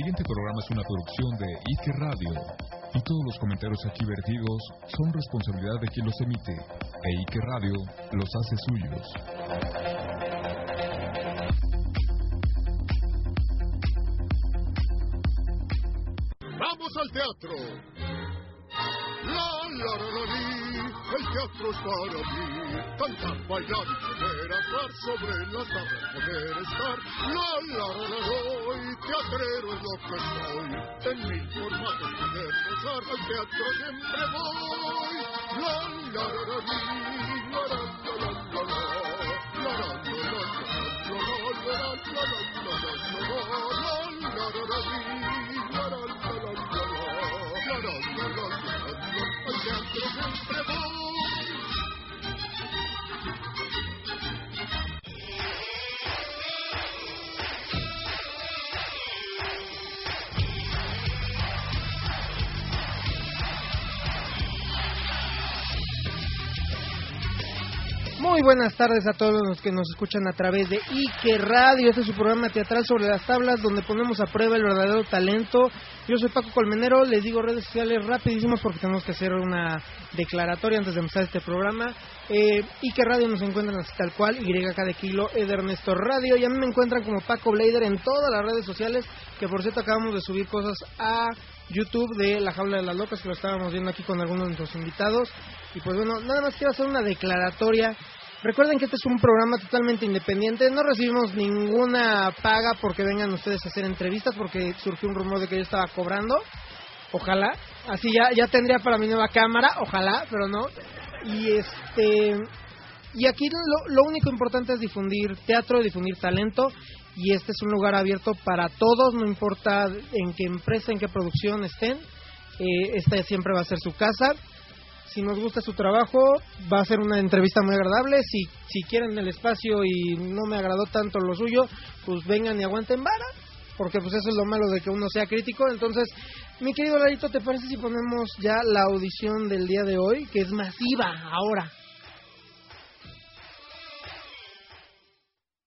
Siguiente programa es una producción de Ike Radio y todos los comentarios aquí vertidos son responsabilidad de quien los emite e Ike Radio los hace suyos. ¡Vamos al teatro! La, la, el teatro es para mí. Cantar, y poder actuar sobre las tablas, poder estar. La, la, la, la, teatrero es lo que soy. En mil formatos poder gozar, al teatro siempre voy. La, la, la, la, la, la, la, la, la, la. La, Buenas tardes a todos los que nos escuchan a través de Ike Radio. Este es su programa teatral sobre las tablas donde ponemos a prueba el verdadero talento. Yo soy Paco Colmenero, les digo redes sociales rapidísimas porque tenemos que hacer una declaratoria antes de empezar este programa. Eh, Ike Radio nos encuentran así tal cual, YK de kilo, Ed Ernesto Radio. Y a mí me encuentran como Paco Blader en todas las redes sociales, que por cierto acabamos de subir cosas a YouTube de La Jaula de las Locas, que lo estábamos viendo aquí con algunos de nuestros invitados. Y pues bueno, nada más quiero hacer una declaratoria. Recuerden que este es un programa totalmente independiente, no recibimos ninguna paga porque vengan ustedes a hacer entrevistas, porque surgió un rumor de que yo estaba cobrando. Ojalá, así ya, ya tendría para mi nueva cámara, ojalá, pero no. Y este y aquí lo, lo único importante es difundir teatro, difundir talento y este es un lugar abierto para todos, no importa en qué empresa, en qué producción estén. Eh, esta siempre va a ser su casa. Si nos gusta su trabajo, va a ser una entrevista muy agradable. Si, si quieren el espacio y no me agradó tanto lo suyo, pues vengan y aguanten vara. Porque pues eso es lo malo de que uno sea crítico. Entonces, mi querido Larito, ¿te parece si ponemos ya la audición del día de hoy? Que es masiva ahora.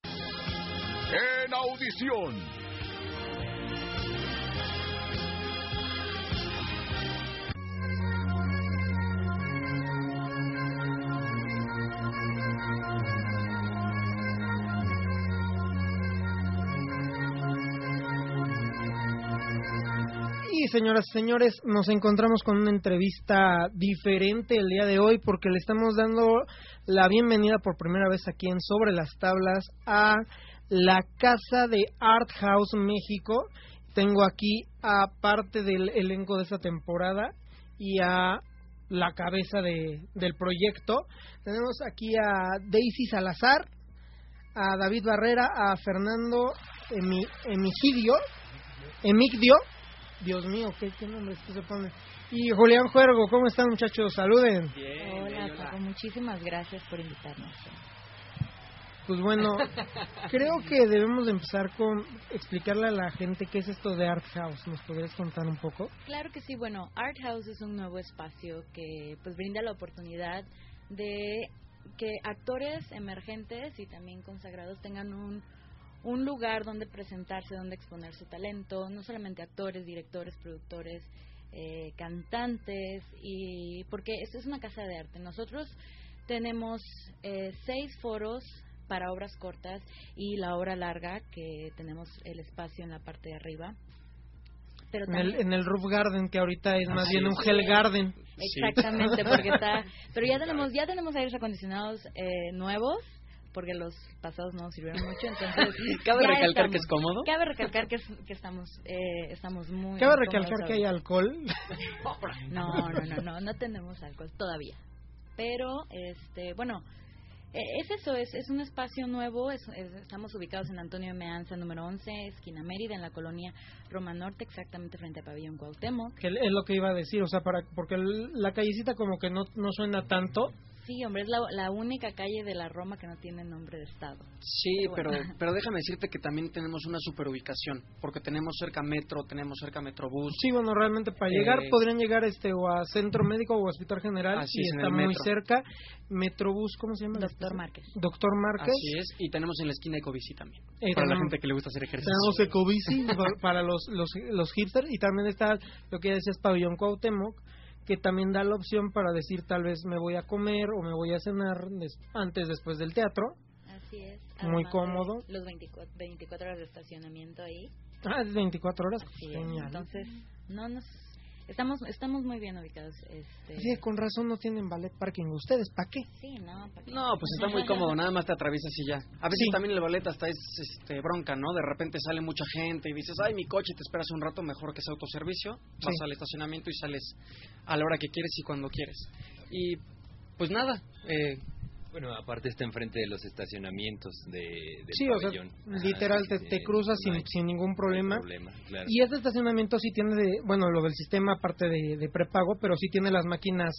En audición. Señoras y señores, nos encontramos con una entrevista diferente el día de hoy porque le estamos dando la bienvenida por primera vez aquí en Sobre las Tablas a la Casa de Art House México. Tengo aquí a parte del elenco de esta temporada y a la cabeza de, del proyecto. Tenemos aquí a Daisy Salazar, a David Barrera, a Fernando Emi, Emigidio, Emigdio, Dios mío, ¿qué, qué nombre se pone? Y Julián Juergo, ¿cómo están muchachos? Saluden. Hola, Paco, muchísimas gracias por invitarnos. Pues bueno, creo que debemos de empezar con explicarle a la gente qué es esto de Art House. ¿Nos podrías contar un poco? Claro que sí, bueno, Art House es un nuevo espacio que pues brinda la oportunidad de que actores emergentes y también consagrados tengan un, un lugar donde presentarse, donde exponer su talento, no solamente actores, directores, productores, eh, cantantes, y porque esto es una casa de arte. Nosotros tenemos eh, seis foros para obras cortas y la obra larga, que tenemos el espacio en la parte de arriba. Pero En el, también- en el Roof Garden, que ahorita es más bien un es. Hell Garden. Exactamente, porque está. Pero ya tenemos ya tenemos aires acondicionados eh, nuevos porque los pasados no sirvieron mucho, entonces cabe ya recalcar que es cómodo. Cabe recalcar que, es- que estamos eh, estamos muy Cabe recalcar que hay alcohol. No, no, no, no, no tenemos alcohol todavía. Pero, este, bueno, eh, es eso, es, es un espacio nuevo, es- es- estamos ubicados en Antonio Meanza, número 11, esquina Mérida, en la colonia Roma Norte, exactamente frente a Pabellón Cuauhtémoc. que es lo que iba a decir, o sea, para porque el- la callecita como que no, no suena tanto. Sí, hombre, es la, la única calle de la Roma que no tiene nombre de estado. Sí, Pero pero, bueno. pero déjame decirte que también tenemos una super ubicación, porque tenemos cerca metro, tenemos cerca metrobús. Sí, bueno, realmente para llegar podrían llegar este o a Centro Médico o a Hospital General Así y es, está muy cerca. Metrobús, ¿cómo se llama? Doctor Márquez. Doctor Márquez. Así es, y tenemos en la esquina Ecobici también, Eh, para la gente que le gusta hacer ejercicio. Tenemos Ecobici pa- para los, los, los hipsters y también está lo que ya decías Pabellón Cuauhtémoc que también da la opción para decir tal vez me voy a comer o me voy a cenar des- antes después del teatro. Así es. Muy cómodo. Los 24, 24 horas de estacionamiento ahí. Ah, es 24 horas. Así es. Entonces, no nos... Estamos, estamos muy bien ubicados. Este, Sí, con razón no tienen ballet parking ustedes, ¿para qué? Sí, no, ¿para qué? No, pues está muy cómodo, nada más te atraviesas y ya. A veces Sí. también el ballet hasta es este, bronca, ¿no? De repente sale mucha gente y dices, ay, mi coche, te esperas un rato, mejor que sea autoservicio. Vas Sí. al estacionamiento y sales a la hora que quieres y cuando quieres. Y pues nada, eh, Bueno, aparte está enfrente de los estacionamientos de, del Sí, o sea, literal te, cruzas no sin, hay- sin ningún no problema. problema, claro. Y este estacionamiento sí tiene, de, bueno, lo del sistema aparte de, de prepago, pero sí tiene las máquinas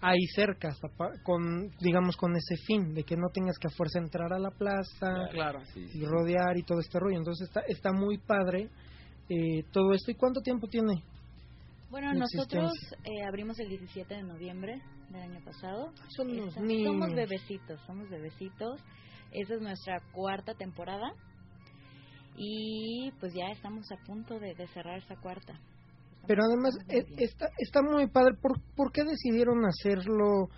ahí cerca, hasta pa- con, digamos, con ese fin, de que no tengas que a fuerza entrar a la plaza claro. Sí, sí, y rodear y todo este rollo. Entonces está, está muy padre eh, todo esto. ¿Y cuánto tiempo tiene? Bueno, nosotros eh, abrimos el 17 de noviembre del año pasado. Esta- niños. Somos bebecitos, somos bebecitos. Esa es nuestra cuarta temporada. Y pues ya estamos a punto de, de cerrar esa cuarta. Estamos- Pero además eh, está, está muy padre. ¿Por, ¿Por qué decidieron hacerlo,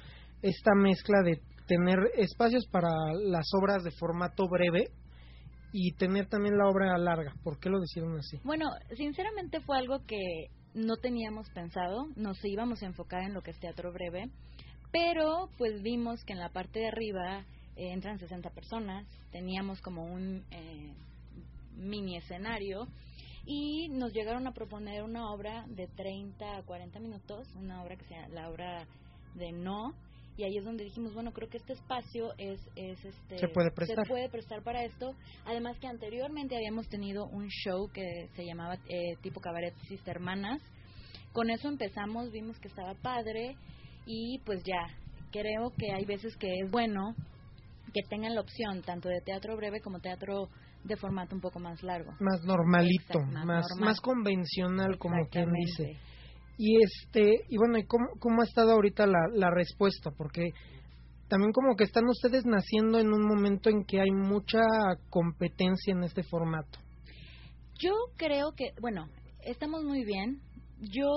esta mezcla de tener espacios para las obras de formato breve y tener también la obra larga? ¿Por qué lo decidieron así? Bueno, sinceramente fue algo que no teníamos pensado, nos íbamos a enfocar en lo que es teatro breve, pero pues vimos que en la parte de arriba eh, entran 60 personas, teníamos como un eh, mini escenario y nos llegaron a proponer una obra de 30 a 40 minutos, una obra que se llama la obra de No, y ahí es donde dijimos, bueno, creo que este espacio es, es este, Se puede prestar. puede prestar para esto. Además que anteriormente habíamos tenido un show que se llamaba eh, tipo cabaret Sister Hermanas. Con eso empezamos, vimos que estaba padre y pues ya, creo que hay veces que es bueno que tengan la opción tanto de teatro breve como teatro de formato un poco más largo. Más normalito, Exacto, más más, normal. más convencional, como quien dice. Y este y bueno, ¿y cómo, cómo ha estado ahorita la, la respuesta? Porque también como que están ustedes naciendo en un momento en que hay mucha competencia en este formato. Yo creo que, bueno, estamos muy bien. Yo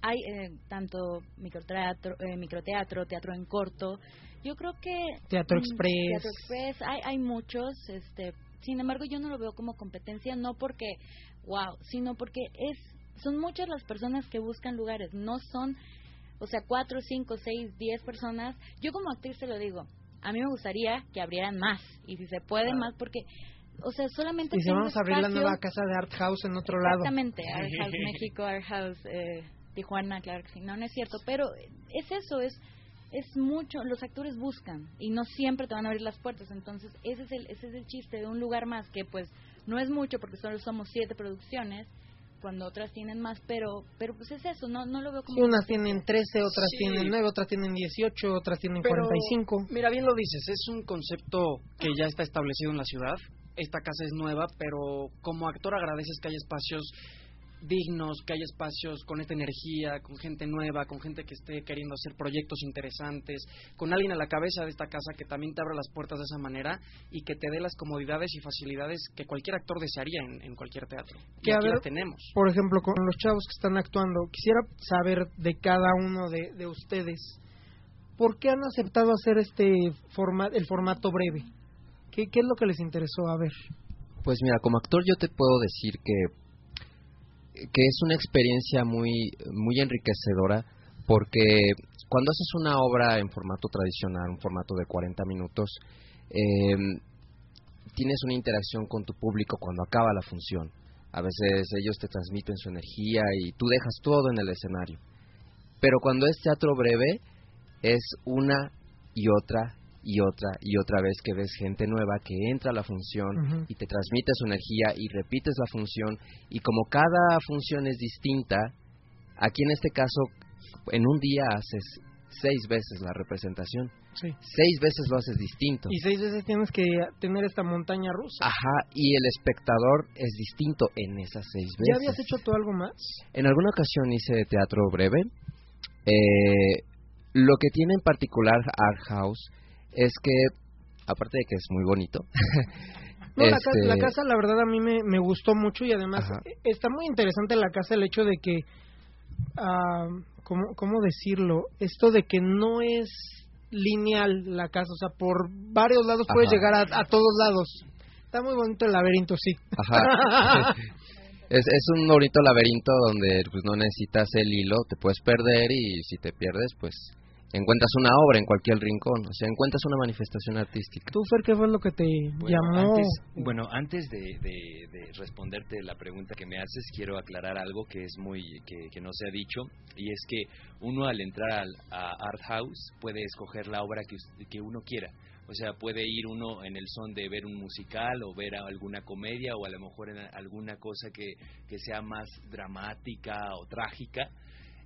hay eh, tanto microteatro, eh, microteatro, teatro en corto. Yo creo que Teatro mm, Express. Teatro Express, hay hay muchos, este, sin embargo yo no lo veo como competencia no porque wow, sino porque es son muchas las personas que buscan lugares, no son o sea, cuatro, cinco, seis, diez personas. Yo como actriz te lo digo, a mí me gustaría que abrieran más y si se puede más porque o sea, solamente Y si vamos a abrir la nueva casa de Art House en otro lado. Exactamente, Art House México, Art House eh, Tijuana, claro que sí. No, no es cierto, pero es eso, es es mucho, los actores buscan y no siempre te van a abrir las puertas, entonces ese es el ese es el chiste de un lugar más que pues no es mucho porque solo somos siete producciones cuando otras tienen más, pero pero pues es eso, no no lo veo como Sí, unas tienen 13, otras Sí. tienen 9, otras tienen 18, otras tienen Pero, 45. Mira, bien lo dices, es un concepto que ya está establecido en la ciudad. Esta casa es nueva, pero como actor agradeces que haya espacios dignos, que haya espacios con esta energía, con gente nueva, con gente que esté queriendo hacer proyectos interesantes, con alguien a la cabeza de esta casa que también te abra las puertas de esa manera y que te dé las comodidades y facilidades que cualquier actor desearía en, en cualquier teatro. Que a ver, tenemos. Por ejemplo, con los chavos que están actuando, quisiera saber de cada uno de, de ustedes, ¿por qué han aceptado hacer este forma, el formato breve? ¿Qué, ¿Qué es lo que les interesó? A ver. Pues mira, como actor yo te puedo decir que que es una experiencia muy muy enriquecedora porque cuando haces una obra en formato tradicional, un formato de 40 minutos, eh, tienes una interacción con tu público cuando acaba la función. A veces ellos te transmiten su energía y tú dejas todo en el escenario. Pero cuando es teatro breve, es una y otra y otra y otra vez que ves gente nueva que entra a la función y te transmite su energía y repites la función y como cada función es distinta, aquí en este caso en un día haces seis veces la representación, Sí. seis veces lo haces distinto. Y seis veces tienes que tener esta montaña rusa. Ajá, y el espectador es distinto en esas seis veces. ¿Ya habías hecho tú algo más? En alguna ocasión hice teatro breve. Eh, lo que tiene en particular Art House es que, aparte de que es muy bonito, No, la, casa, este, la casa, la verdad, a mí me, me gustó mucho y además Ajá. eh, está muy interesante la casa el hecho de que, ah, ¿cómo, ¿cómo decirlo? Esto de que no es lineal la casa, o sea, por varios lados puedes llegar a, a todos lados. Está muy bonito el laberinto, sí. Ajá. es, es un bonito laberinto donde pues, no necesitas el hilo, te puedes perder y si te pierdes, pues encuentras una obra en cualquier rincón, o sea, encuentras una manifestación artística. ¿Tú, Fer, qué fue lo que te Bueno, llamó? Antes, bueno, antes de, de- de responderte la pregunta que me haces, quiero aclarar algo que es muy que, que no se ha dicho y es que uno al entrar al, a Art House puede escoger la obra que, que uno quiera. O sea, puede ir uno en el son de ver un musical o ver alguna comedia o a lo mejor en alguna cosa que, que sea más dramática o trágica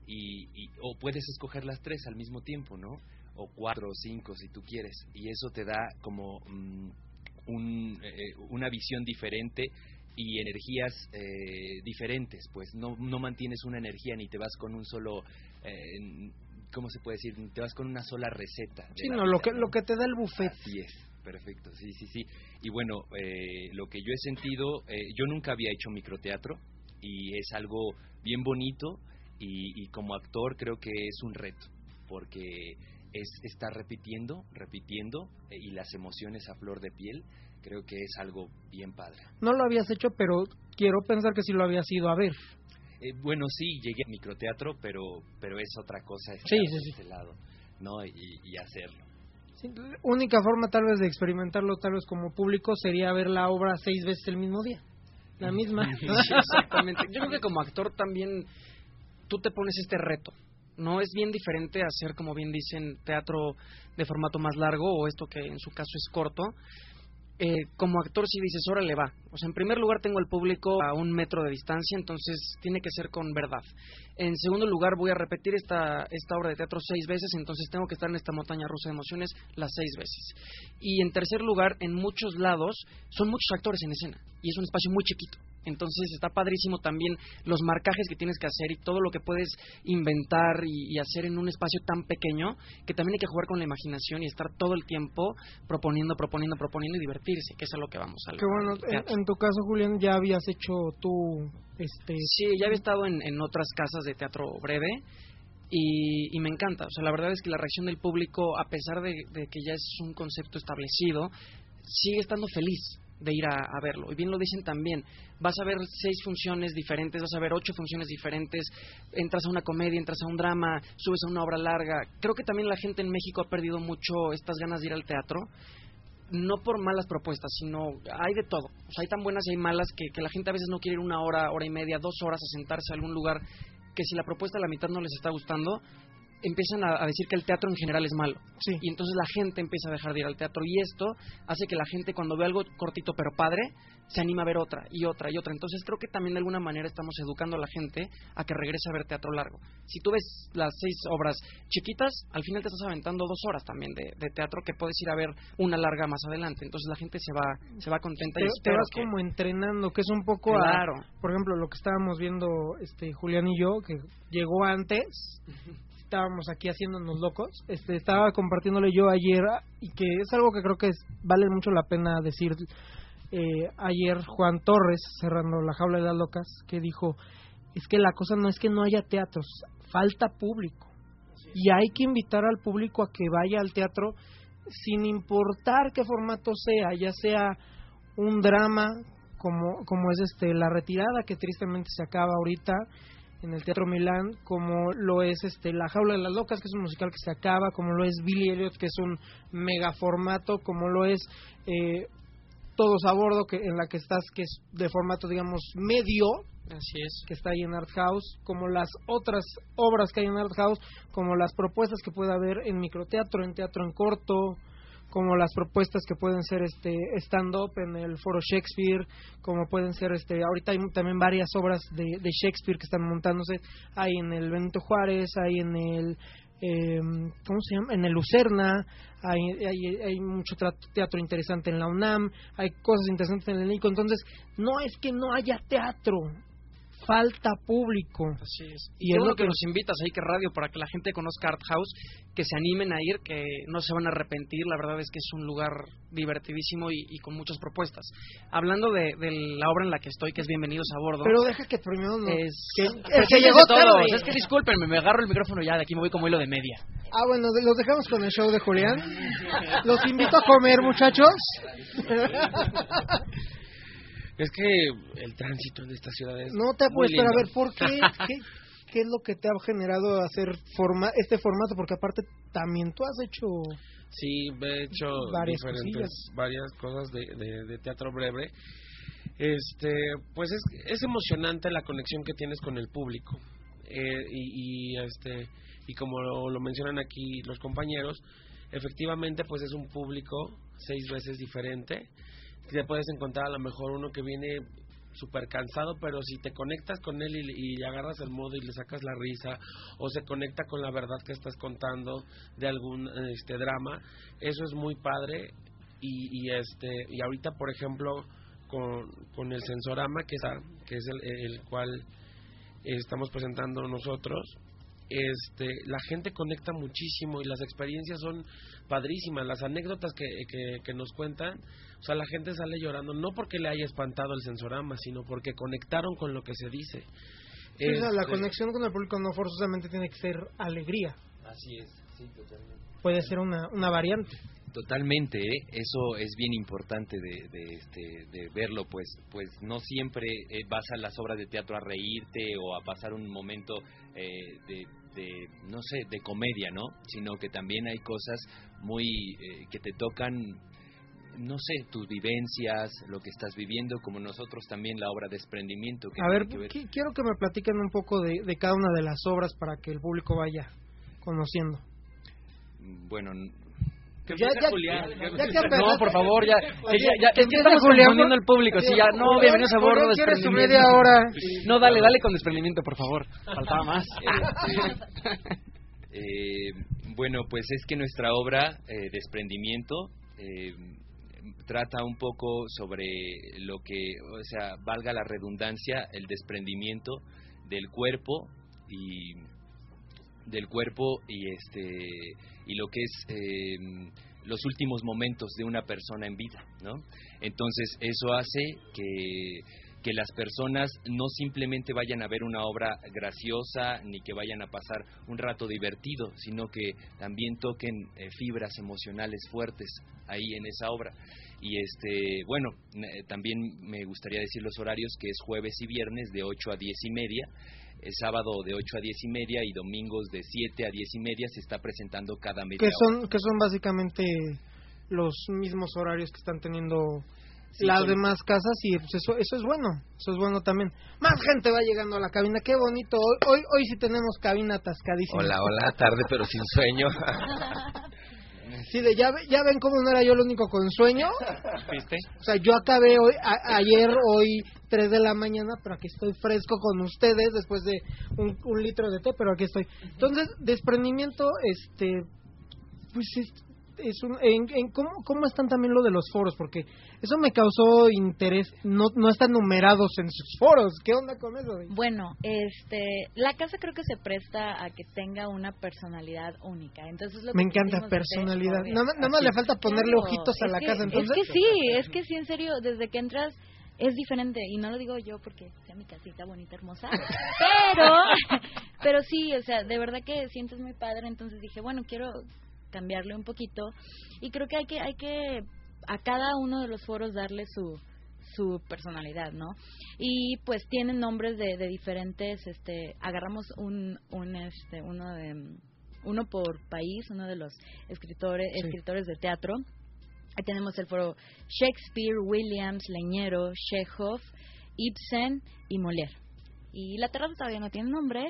y, y- o puedes escoger las tres al mismo tiempo, ¿no? O cuatro o cinco si tú quieres y eso te da como mm, un, eh, una visión diferente y energías eh, diferentes, pues no, no mantienes una energía ni te vas con un solo, eh, ¿cómo se puede decir? Te vas con una sola receta. Sí, no, lo que, lo que te da el buffet. Así es, perfecto, sí, sí, sí. Y bueno, eh, lo que yo he sentido, eh, yo nunca había hecho microteatro y es algo bien bonito y, y como actor creo que es un reto porque es estar repitiendo, repitiendo eh, y las emociones a flor de piel, creo que es algo bien padre. No lo habías hecho, pero quiero pensar que sí lo habías ido a ver. Eh, bueno, sí, llegué a microteatro, pero pero es otra cosa estar Sí, sí, este lado, ¿no? Y, y hacerlo. Única forma tal vez de experimentarlo tal vez como público sería ver la obra seis veces el mismo día. La misma. Sí, exactamente. Yo creo que como actor también tú te pones este reto. No es bien diferente hacer, como bien dicen, teatro de formato más largo o esto que en su caso es corto. Eh, como actor si dices, órale va. O sea, en primer lugar tengo el público a un metro de distancia, entonces tiene que ser con verdad. En segundo lugar voy a repetir esta, esta obra de teatro seis veces, entonces tengo que estar en esta montaña rusa de emociones las seis veces. Y en tercer lugar, en muchos lados son muchos actores en escena y es un espacio muy chiquito. Entonces está padrísimo también los marcajes que tienes que hacer y todo lo que puedes inventar y, y hacer en un espacio tan pequeño que también hay que jugar con la imaginación y estar todo el tiempo proponiendo, proponiendo, proponiendo y divertirse, que es a lo que vamos a Qué bueno. En, en tu caso, Julián, ya habías hecho tú, este... Sí, ya había estado en, en otras casas de teatro breve y, y me encanta. O sea, la verdad es que la reacción del público, a pesar de, de que ya es un concepto establecido, sigue estando feliz de ir a, verlo. Y bien lo dicen también, vas a ver seis funciones diferentes, vas a ver ocho funciones diferentes, entras a una comedia, entras a un drama, subes a una obra larga. Creo que también la gente en México ha perdido mucho estas ganas de ir al teatro no por malas propuestas, sino hay de todo. O sea, hay tan buenas y hay malas que, que la gente a veces no quiere ir una hora, hora y media, dos horas a sentarse a algún lugar que si la propuesta a la mitad no les está gustando, empiezan a, a decir que el teatro en general es malo. Y entonces la gente empieza a dejar de ir al teatro. Y esto hace que la gente cuando ve algo cortito pero padre, se anima a ver otra y otra y otra. Entonces creo que también de alguna manera estamos educando a la gente a que regrese a ver teatro largo. Si tú ves las seis obras chiquitas, al final te estás aventando dos horas también de, de teatro que puedes ir a ver una larga más adelante. Entonces la gente se va, se va contenta te, y te espero vas que- como entrenando, que es un poco a- Claro. por ejemplo, lo que estábamos viendo este Julián y yo, que llegó antes, estábamos aquí haciéndonos locos, este estaba compartiéndole yo ayer ah, y que es algo que creo que es- vale mucho la pena decir eh, ayer Juan Torres cerrando la jaula de las locas que dijo es que la cosa no es que no haya teatros, falta público. Y hay que invitar al público a que vaya al teatro sin importar qué formato sea, ya sea un drama como, como es este La Retirada, que tristemente se acaba ahorita, en el Teatro Milán, como lo es este La Jaula de las Locas, que es un musical que se acaba, como lo es Billy Elliot, que es un mega formato, como lo es eh, Todos a Bordo, que en la que estás, que es de formato, digamos, medio, Así es. que está ahí en Art House, como las otras obras que hay en Art House, como las propuestas que puede haber en microteatro, en teatro en corto, como las propuestas que pueden ser este stand up en el Foro Shakespeare, como pueden ser este ahorita hay también varias obras de, de Shakespeare que están montándose, hay en el Benito Juárez, hay en el eh, ¿cómo se llama? En el Lucerna, hay, hay, hay mucho teatro interesante en la UNAM, hay cosas interesantes en el NICO, entonces no es que no haya teatro, falta público. Así es. Y es es lo que que- nos invitas ahí que radio para que la gente conozca Art House, que se animen a ir, que no se van a arrepentir. La verdad es que es un lugar divertidísimo y, y con muchas propuestas. Hablando de, de la obra en la que estoy, que es Bienvenidos a Bordo. Pero deja que primero no. es que- que llegó todos. tarde. Es que discúlpenme, me agarro el micrófono ya, de aquí me voy como hilo de media. Ah, bueno, de- los dejamos con el show de Julián. Los invito a comer, muchachos. Es que el tránsito en esta ciudad es No te pero a ver, ¿por qué? ¿Qué, qué es lo que te ha generado hacer forma, este formato? Porque aparte también tú has hecho... Sí, he hecho Varias diferentes, cosillas. varias cosas de, de- de teatro breve. Este, pues es, es emocionante la conexión que tienes con el público. Eh, y, y, este y como lo, lo mencionan aquí los compañeros, efectivamente pues es un público seis veces diferente. Te puedes encontrar a lo mejor uno que viene súper cansado, pero si te conectas con él y, agarras el modo y le sacas la risa, o se conecta con la verdad que estás contando de algún este drama, eso es muy padre. Y, y este y ahorita, por ejemplo, con, con el Sensorama, que, está, que es el, el cual estamos presentando nosotros, este, la gente conecta muchísimo y las experiencias son padrísimas, las anécdotas que, que, que nos cuentan, o sea, la gente sale llorando, no porque le haya espantado el sensorama, sino porque conectaron con lo que se dice. Sí, o sea, la Este, conexión con el público no forzosamente tiene que ser alegría. Así es, sí, totalmente. Puede ser una, una variante. Totalmente, ¿eh? eso es bien importante de, de, este, de verlo, pues, pues no siempre eh, vas a las obras de teatro a reírte o a pasar un momento eh, de, de, no sé, de comedia, ¿no? Sino que también hay cosas muy eh, que te tocan, no sé, tus vivencias, lo que estás viviendo, como nosotros también la obra Desprendimiento. Que A ver, que qui- quiero que me platiquen un poco de, de cada una de las obras para que el público vaya conociendo. Bueno, Ya- ya- ya que empezaste- No, por favor, ya. Que ya, ya- es que estamos Julián, confundiendo al público. Sí, ya, no, Julián, bienvenidos a bordo. Julián, ¿quieres tu media hora? No, dale, dale con desprendimiento, por favor. Faltaba más. Eh, bueno, pues es que nuestra obra, eh, Desprendimiento, eh, trata un poco sobre lo que, o sea, valga la redundancia, el desprendimiento del cuerpo y del cuerpo y este y lo que es eh, los últimos momentos de una persona en vida, ¿no? Entonces eso hace que que las personas no simplemente vayan a ver una obra graciosa ni que vayan a pasar un rato divertido, sino que también toquen eh, fibras emocionales fuertes ahí en esa obra. Y este, bueno, eh, también me gustaría decir los horarios que es jueves y viernes de 8 a 10 y media, eh, sábado de 8 a 10 y media y domingos de 7 a 10 y media se está presentando cada media Que hora. son, que son básicamente los mismos horarios que están teniendo Sí, las son- demás casas y pues eso eso es bueno, eso es bueno también. Más gente va llegando a la cabina, qué bonito. Hoy hoy, hoy sí tenemos cabina atascadísima. Hola, hola, tarde pero sin sueño. Sí, de ya, ya ven cómo no era yo el único con sueño. ¿Viste? O sea, yo acabé hoy, a- ayer, hoy, 3 de la mañana, pero aquí estoy fresco con ustedes después de un, un litro de té, pero aquí estoy. Entonces, desprendimiento, este, pues es, un, en, en cómo, cómo están también lo de los foros, porque eso me causó interés. No, no están numerados en sus foros. ¿Qué onda con eso? Bueno, este, la casa creo que se presta a que tenga una personalidad única. Entonces lo que Me encanta personalidad. Nada, nada más le falta ponerle Claro, ojitos a la que- casa, entonces. Es que sí, es que sí, en serio, desde que entras es diferente y no lo digo yo porque sea mi casita bonita, hermosa, pero, pero sí, o sea, de verdad que sientes muy padre, entonces dije, bueno, quiero cambiarle un poquito y creo que hay que, hay que a cada uno de los foros darle su su personalidad, ¿no? Y pues tienen nombres de, de diferentes, este, agarramos un, un, este, uno de, uno por país, uno de los escritores, Sí. escritores de teatro. Ahí tenemos el foro Shakespeare, Williams, Leñero, Chekhov, Ibsen y Molière. Y la terraza todavía no tiene nombre,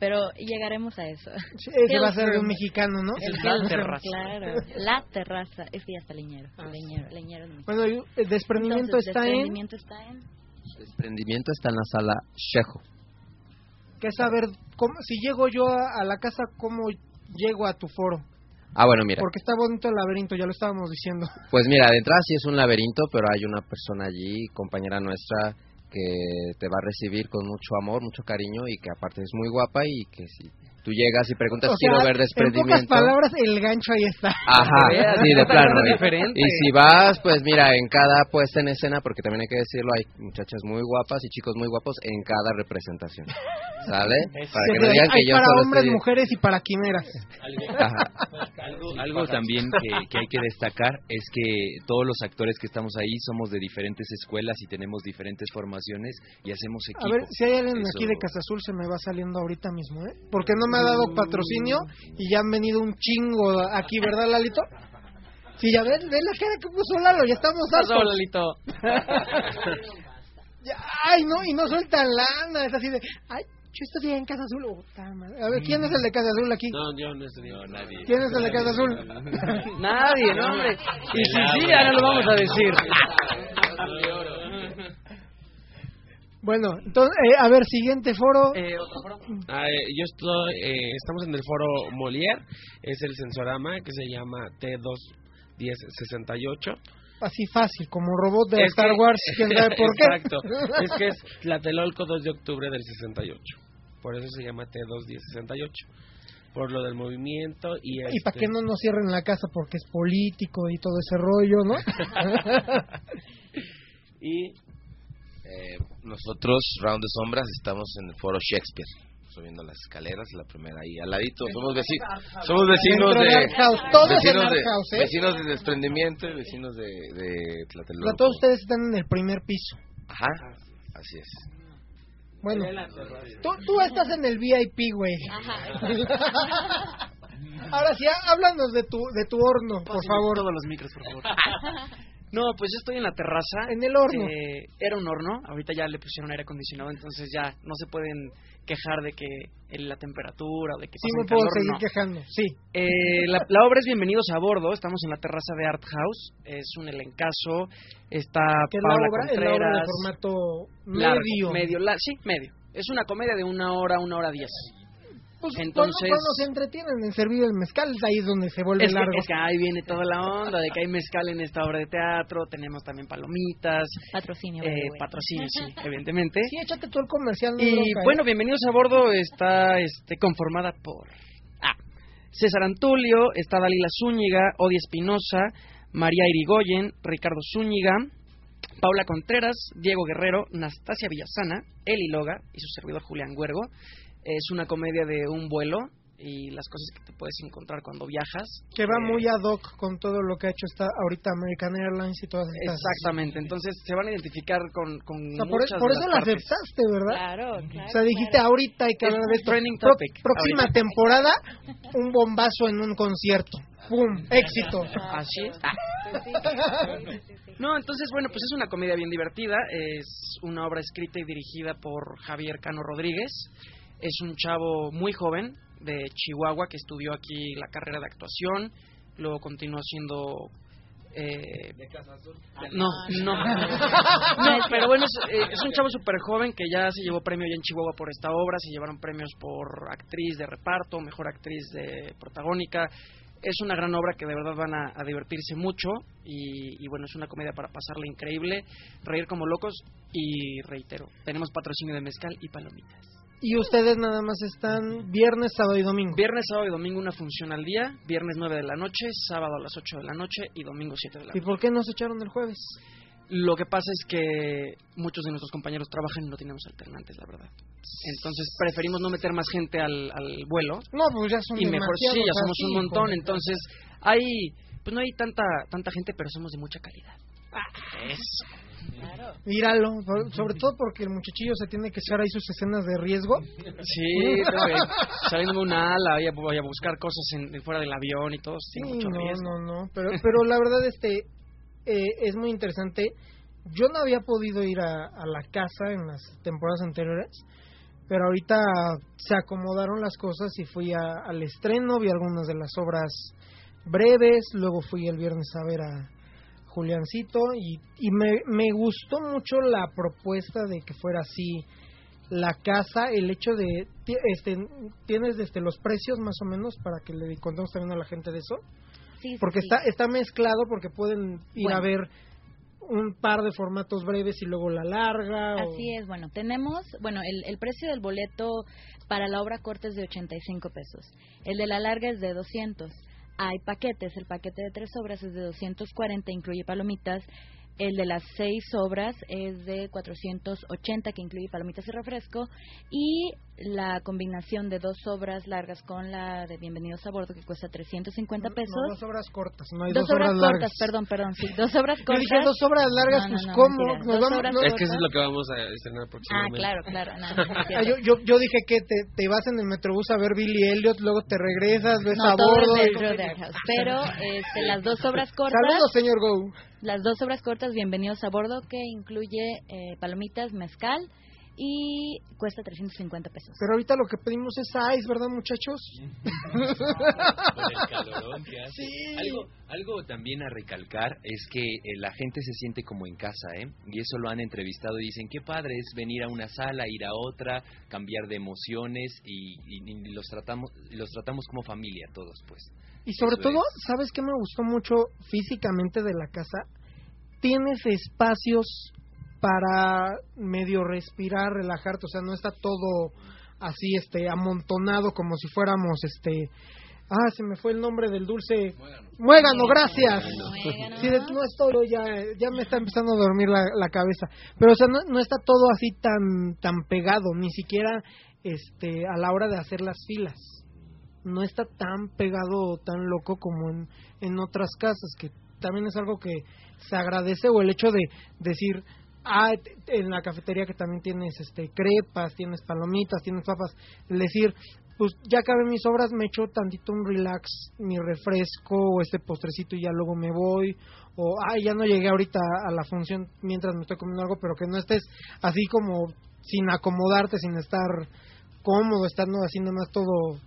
pero llegaremos a eso. Ese va a ser de un mexicano, ¿no? El La terraza. Claro, la terraza. Es que ya está Leñero. Leñero, Leñero es mi- Bueno, el desprendimiento Entonces, está desprendimiento está en... Desprendimiento está en la sala Shejo. en que saber cómo, si llego yo a, a la casa, cómo llego a tu foro. Ah, bueno, mira. Porque está bonito el laberinto, ya lo estábamos diciendo. Pues mira, de entrada sí es un laberinto, pero hay una persona allí, compañera nuestra, que te va a recibir con mucho amor, mucho cariño y que aparte es muy guapa y que si tú llegas y preguntas O quiero sea, ver En pocas desprendimiento. palabras, el gancho ahí está. Ajá, sí, de plano. Y- si vas, pues mira, en cada puesta en escena, porque también hay que decirlo, hay muchachas muy guapas y chicos muy guapos en cada representación. ¿Sale? Para que no digan hay que yo para solo hombres, estoy- mujeres y para quimeras. Ajá. Algo, algo también que, que hay que destacar es que todos los actores que estamos ahí somos de diferentes escuelas y tenemos diferentes formaciones y hacemos equipo. A ver, si hay alguien Eso- aquí de Casa Azul, se me va saliendo ahorita mismo, ¿eh? Porque no me ha dado patrocinio y ya han venido un chingo aquí, ¿verdad, Lalito? Sí, ya ven, ve la cara que puso Lalo, ya estamos Pasó, hartos. Lalito. Ya, ay, no, y no sueltan lana, es así de, ay, yo estudié en Casa Azul. oh, a ver, ¿quién es el de Casa Azul aquí? No, yo no estoy. No, nadie. ¿Quién es el de Casa Azul? Nadie, no, hombre. Y si sí, ahora lo vamos a decir. Bueno, entonces, eh, a ver, siguiente foro. Eh, ¿otro foro? Ah, eh, yo estoy, eh, estamos en el foro Molière, es el sensorama que se llama T21068. Así fácil, como robot de Es Star que- Wars, quién sabe por qué. Exacto, es que es Tlatelolco 2 de octubre del 68, por eso se llama T21068, por lo del movimiento y... Y para este- que no nos cierren la casa porque es político y todo ese rollo, ¿no? y Eh, nosotros, Round de Sombras, estamos en el foro Shakespeare, subiendo las escaleras, la primera ahí al ladito. Somos, veci- somos vecinos de, vecinos, de ¿eh? vecinos de desprendimiento y vecinos de, de Tlatelolco. Pero todos ustedes están en el primer piso. Ajá, así es. Bueno, tú, tú estás en el VIP, güey. Ahora sí, há- háblanos de tu, de tu horno, por favor. Todos los micros, por favor. No, pues yo estoy en la terraza. En el horno. Eh, era un horno, ahorita ya le pusieron aire acondicionado, entonces ya no se pueden quejar de que la temperatura o de que Sí, me puedo calor, seguir no. quejando, sí. Eh, la, la obra es Bienvenidos a Bordo, estamos en la terraza de Art House, es un elencazo, está Que es la Paula obra, es la obra de Contreras, formato largo, medio. medio, la- sí, medio. Es una comedia de una hora, una hora diez. Pues Entonces- cuando, cuando se entretienen en servir el mezcal, ahí es donde se vuelve Es que, largo. es que ahí viene toda la onda de que hay mezcal en esta obra de teatro, tenemos también palomitas, Patrocinio. eh, patrocinio, sí, evidentemente. Sí, échate tú el comercial. no Y ¿eh? bueno, bienvenidos a bordo. Está este, conformada por ah, César Antulio, está Dalila Zúñiga, Odi Espinosa, María Irigoyen, Ricardo Zúñiga, Paula Contreras, Diego Guerrero, Nastasia Villasana, Eli Loga y su servidor Julián Huergo. Es una comedia de un vuelo y las cosas que te puedes encontrar cuando viajas. Que va Eh, muy ad hoc con todo lo que ha hecho esta ahorita American Airlines y todas estas. Exactamente, entonces se van a identificar con, con O sea, por, muchas por de eso las la partes. aceptaste, ¿verdad? Claro, claro. O sea, dijiste claro. ahorita hay que hablar de trending topic, próxima ahorita. temporada, un bombazo en un concierto. ¡Pum! Éxito. Así es. Sí, sí, sí, sí. No, entonces, bueno, pues es una comedia bien divertida. Es una obra escrita y dirigida por Javier Cano Rodríguez. Es un chavo muy joven de Chihuahua que estudió aquí la carrera de actuación. Luego continuó haciendo. Eh, no, no. No, pero bueno, es, eh, es un chavo súper joven que ya se llevó premio ya en Chihuahua por esta obra. Se llevaron premios por actriz de reparto, mejor actriz de protagónica. Es una gran obra que de verdad van a, a divertirse mucho y, y bueno, es una comedia para pasarla increíble, reír como locos y reitero, tenemos patrocinio de mezcal y palomitas. Y ustedes nada más están viernes, sábado y domingo. Viernes, sábado y domingo una función al día, viernes 9 de la noche, sábado a las 8 de la noche y domingo 7 de la ¿Y noche. por qué nos echaron el jueves? Lo que pasa es que muchos de nuestros compañeros trabajan y no tenemos alternantes, la verdad. Entonces preferimos no meter más gente al, al vuelo No, pues ya son y mejor sí, ya somos así, un montón. Entonces, hay pues no hay tanta tanta gente, pero somos de mucha calidad. Eso. Míralo, por- sobre todo porque el muchachillo se tiene que echar ahí sus escenas de riesgo. Sí, saliendo un ala, voy a, buscar cosas en, fuera del avión y todo, sí, Sí, mucho no, riesgo. no, no, pero, pero la verdad este eh, es muy interesante. Yo no había podido ir a, a la casa en las temporadas anteriores, pero ahorita se acomodaron las cosas y fui a- al estreno, vi algunas de las obras breves, luego fui el viernes a ver a Juliancito y, y me, me gustó mucho la propuesta de que fuera así la casa, el hecho de, este, tienes este, los precios más o menos para que le contemos también a la gente de eso. Sí, Porque sí. está está mezclado porque pueden ir Bueno. a ver un par de formatos breves y luego la larga. o- Así es, bueno, tenemos, bueno, el, el precio del boleto para la obra corta es de 85 pesos, el de la larga es de 200. Hay paquetes, el paquete de tres obras es de 240, incluye palomitas. El de las seis obras es de 480, que incluye palomitas y refresco. Y la combinación de dos obras largas con la de Bienvenidos a Bordo, que cuesta 350 No, pesos. dos obras cortas, no hay dos, dos, obras, largas. cortas, perdón, perdón, sí, dos obras Yo cortas. dije dos obras largas, No, no, pues no, ¿cómo? Nos vamos- obras no- Es que eso es lo que vamos a estrenar Ah, próximamente. claro, claro. no, no, no es Ah, yo, yo, yo dije que te, te vas en el metrobús a ver Billy Elliot, luego te regresas, ves No, a bordo. y-. Pero este, las dos obras cortas, Saludos, señor Go. Las dos obras cortas, bienvenidos a bordo, que incluye eh, palomitas, mezcal y cuesta 350 pesos. Pero ahorita lo que pedimos es ice, ¿verdad, muchachos? Con el calorón que hace. Sí. Algo, algo también a recalcar es que eh, la gente se siente como en casa, ¿eh? Y eso lo han entrevistado y dicen, qué padre es venir a una sala, ir a otra, cambiar de emociones y, y- y los tratamos los tratamos como familia todos, pues. Y sobre todo, es. ¿sabes qué me gustó mucho físicamente de la casa? Tienes espacios para medio respirar, relajarte, o sea, no está todo así este amontonado como si fuéramos este Ah, se me fue el nombre del dulce. Muégano, gracias. Muégano. Sí, no estoy, ya, ya me está empezando a dormir la, la cabeza. Pero, o sea, no, no está todo así tan, tan pegado, ni siquiera este, a la hora de hacer las filas. No está tan pegado o tan loco como en, en otras casas, que también es algo que se agradece, o el hecho de decir, ah, en la cafetería que también tienes este crepas, tienes palomitas, tienes papas, el decir, pues ya acabé mis obras, me echo tantito un relax, mi refresco o este postrecito y ya luego me voy, o ay, ya no llegué ahorita a la función mientras me estoy comiendo algo, pero que no estés así como sin acomodarte, sin estar cómodo, estando así nada más todo...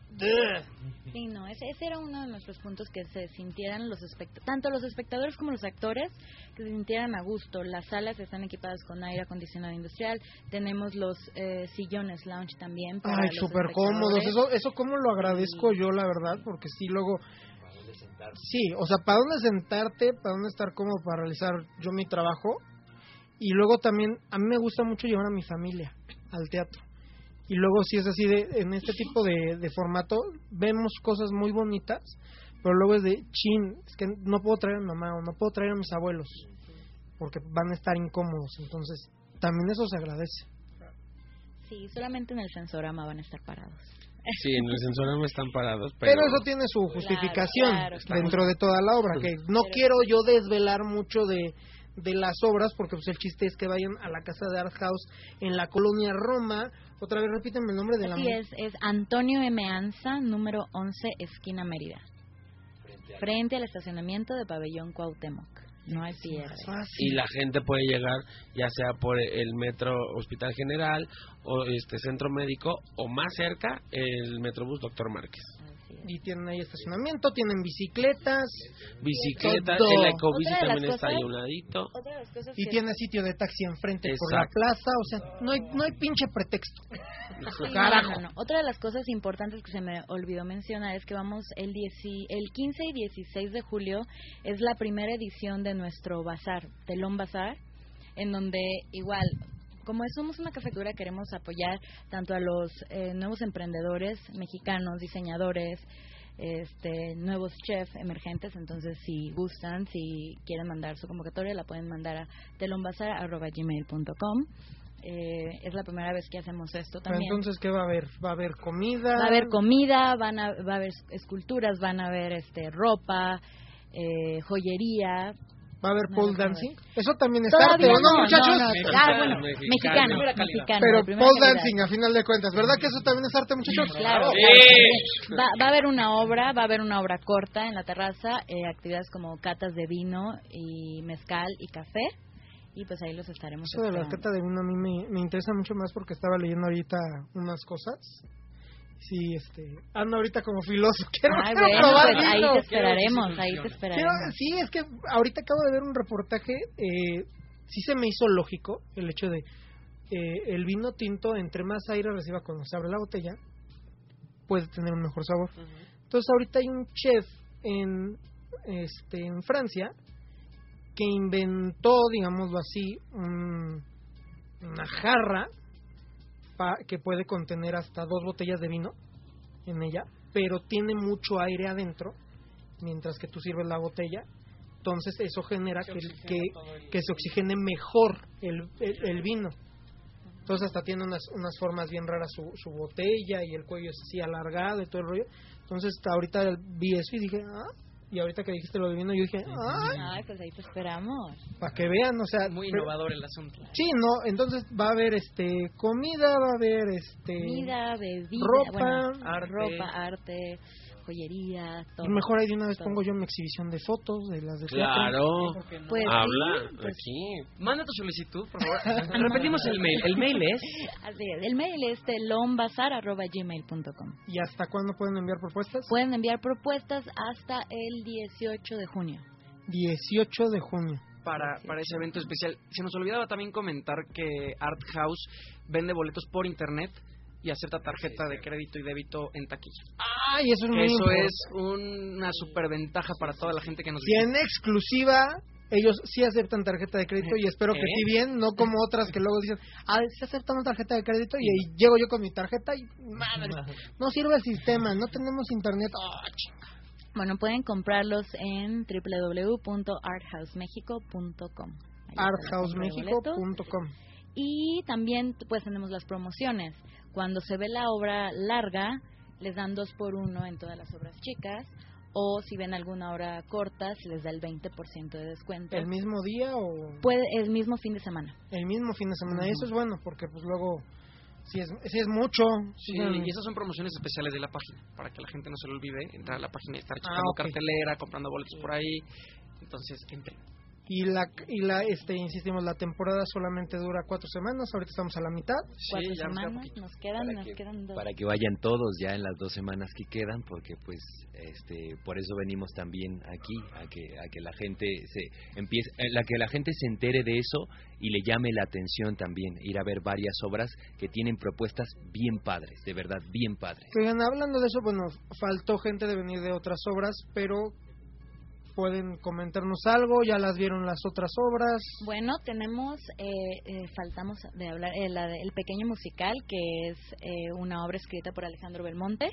Sí, no, ese, ese era uno de nuestros puntos que se sintieran los espect tanto los espectadores como los actores, que se sintieran a gusto. Las salas están equipadas con aire acondicionado industrial, tenemos los eh, sillones lounge también. Para Ay, súper cómodos. Eso, eso cómo lo agradezco yo, la verdad, porque sí, luego... Sí, o sea, ¿para dónde sentarte? ¿Para dónde estar cómodo para realizar yo mi trabajo? Y luego también, a mí me gusta mucho llevar a mi familia al teatro. Y luego, si es así, de, en este tipo de, de formato, vemos cosas muy bonitas, pero luego es de, chin, es que no puedo traer a mi mamá o no puedo traer a mis abuelos, porque van a estar incómodos. Entonces, también eso se agradece. Sí, solamente en el sensorama van a estar parados. Sí, en el sensorama están parados, pero... Pero eso tiene su justificación claro, claro. dentro de toda la obra, que no Pero- quiero yo desvelar mucho de, de las obras, porque pues el chiste es que vayan a la casa de Art House en la colonia Roma. Otra vez repíteme el nombre de la Así es, es Antonio M. Anza, número 11, esquina Mérida. Frente al estacionamiento de Pabellón Cuauhtémoc. No hay pierde. y la gente puede llegar ya sea por el metro Hospital General o este centro médico o más cerca el Metrobús Doctor Márquez. Y tienen ahí estacionamiento, tienen bicicletas. Bicicleta, Todo. el ecobici Otra de las también está ahí un ladito. Y que- tiene sitio de taxi enfrente por la Exacto. plaza, o sea, no hay, no hay pinche pretexto. Sí, Carajo. no, no, no. Otra de las cosas importantes que se me olvidó mencionar es que vamos el, 10 el 15 y 16 de julio es la primera edición de nuestro bazar, Telón Bazar, en donde igual, como somos una cafetura, queremos apoyar tanto a los eh, nuevos emprendedores mexicanos, diseñadores, este, nuevos chefs emergentes, entonces si gustan, si quieren mandar su convocatoria, la pueden mandar a telonbazar.gmail.com. Eh, es la primera vez que hacemos esto también. entonces, ¿qué va a haber? ¿Va a haber comida? Va a haber comida, van a, va a haber esculturas, van a haber este ropa, eh, joyería. ¿Va a haber pole no, dancing? Eso también es arte, Todavía ¿o no, no, muchachos? no, no. Ah, bueno, mexicano, mexicano. Pero pole dancing, a final de cuentas, ¿verdad que eso también es arte, muchachos? Claro, claro. Va, va a haber una obra, va a haber una obra corta en la terraza, eh, actividades como catas de vino y mezcal y café. Y pues ahí los estaremos Eso de la esperando. cata de vino a mí me, me interesa mucho más porque estaba leyendo ahorita unas cosas. Sí, este, ando ahorita como filoso. Quiero, Ay, quiero bueno, probar pues ahí te esperaremos, ahí te Quiero- esperaremos. sí, es que ahorita acabo de ver un reportaje. Eh, sí se me hizo lógico el hecho de eh, el vino tinto, entre más aire reciba cuando se abre la botella, puede tener un mejor sabor. Entonces ahorita hay un chef en, este, en Francia que inventó, digámoslo así, un- una jarra pa- que puede contener hasta dos botellas de vino en ella, pero tiene mucho aire adentro, mientras que tú sirves la botella. Entonces eso genera que, que, que se oxigene mejor el, el, el vino. Entonces hasta tiene unas, unas formas bien raras su, su botella y el cuello es así alargado y todo el rollo. Entonces hasta ahorita vi eso y dije, ah, y ahorita que dijiste lo de vino yo dije, ah, Ay, pues ahí te esperamos. para que vean, o sea, Muy pero- innovador el asunto. Sí, no, entonces va a haber este comida, va a haber este Comida, bebida, ropa, bueno, arte. ropa, arte, joyería, todo. Y mejor ahí de una vez todo. pongo yo una exhibición de fotos de las de Claro. teatro. Pues Habla sí, pues aquí. Manda tu solicitud, por favor. Repetimos el mail. El mail es Así es, el mail es telombazar.gmail.com. ¿Y hasta cuándo pueden enviar propuestas? Pueden enviar propuestas hasta el 18 de junio. 18 de junio. para, para ese evento especial. Se nos olvidaba también comentar que Art House vende boletos por internet y acepta tarjeta de crédito y débito en taquilla. Ay, eso es muy eso importante. es una superventaja para toda la gente que nos Si en exclusiva ellos sí aceptan tarjeta de crédito y espero que ¿Eh? sí bien, no como otras que luego dicen, ah, sí aceptamos tarjeta de crédito y ahí llego yo con mi tarjeta y madre, no sirve el sistema, no tenemos internet. Chinga. Bueno, pueden comprarlos en www.arthousemexico.com. Arthousemexico.com Y también pues tenemos las promociones. Cuando se ve la obra larga, les dan dos por uno en todas las obras chicas. O si ven alguna obra corta, se les da el 20% de descuento. ¿El mismo día o Puede, el mismo fin de semana. el mismo fin de semana? Ujú. Eso es bueno porque pues luego si es, si es mucho. Sí, y esas son promociones especiales de la página, para que la gente no se lo olvide, entrar a la página y estar Ah, checando cartelera, comprando boletos por ahí. Entonces, entren. Y la, y la, este, insistimos, la temporada solamente dura cuatro semanas, ahorita estamos a la mitad. Cuatro semanas nos quedan, Para nos que- quedan dos. para que vayan todos ya en las dos semanas que quedan porque pues este por eso venimos también aquí a que a que la gente se empiece eh, la que la gente se entere de eso y le llame la atención también ir a ver varias obras que tienen propuestas bien padres de verdad bien padres Oigan, hablando de eso, bueno, faltó gente de venir de otras obras, pero pueden comentarnos algo, ya las vieron las otras obras. Bueno, tenemos, eh, eh, faltamos de hablar, eh, la de- el pequeño musical, que es eh, una obra escrita por Alejandro Belmonte.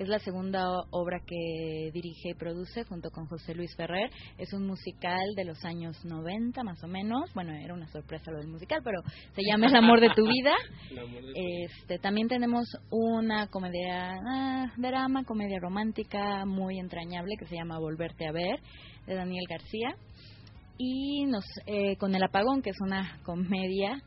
Es la segunda obra que dirige y produce junto con José Luis Ferrer. Es un musical de los años 90 más o menos. Bueno, era una sorpresa lo del musical, pero se llama El amor de tu vida. Este, también tenemos una comedia, ah, drama, comedia romántica muy entrañable que se llama Volverte a ver, de Daniel García. Y nos, eh, con El apagón, que es una comedia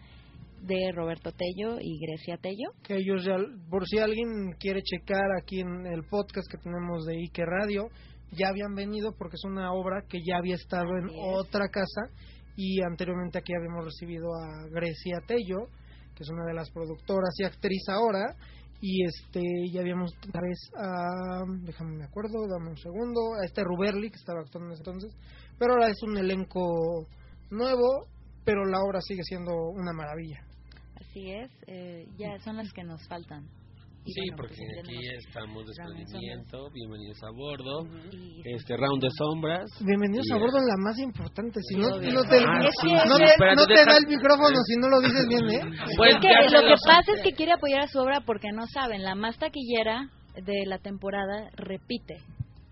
de Roberto Tello y Grecia Tello. Que ellos ya, por si alguien quiere checar aquí en el podcast que tenemos de Ike Radio, ya habían venido porque es una obra que ya había estado en es. otra casa y anteriormente aquí habíamos recibido a Grecia Tello, que es una de las productoras y actriz ahora, y este ya habíamos otra vez a, déjame me acuerdo, dame un segundo, a este Ruberli que estaba actuando en ese entonces, pero ahora es un elenco nuevo, pero la obra sigue siendo una maravilla. Así es, eh, ya son las que nos faltan. Y Sí, bueno, porque pues aquí estamos desprendimiento, bienvenidos a bordo, y- este round de sombras. Bienvenidos Y, a bordo en la más importante. Si no, no te, Ah, no sí, te- espérate, no te deja- da el micrófono si no lo dices bien, ¿eh? Pues Es que lo que pasa es que quiere apoyar a su obra porque no saben, la más taquillera de la temporada repite.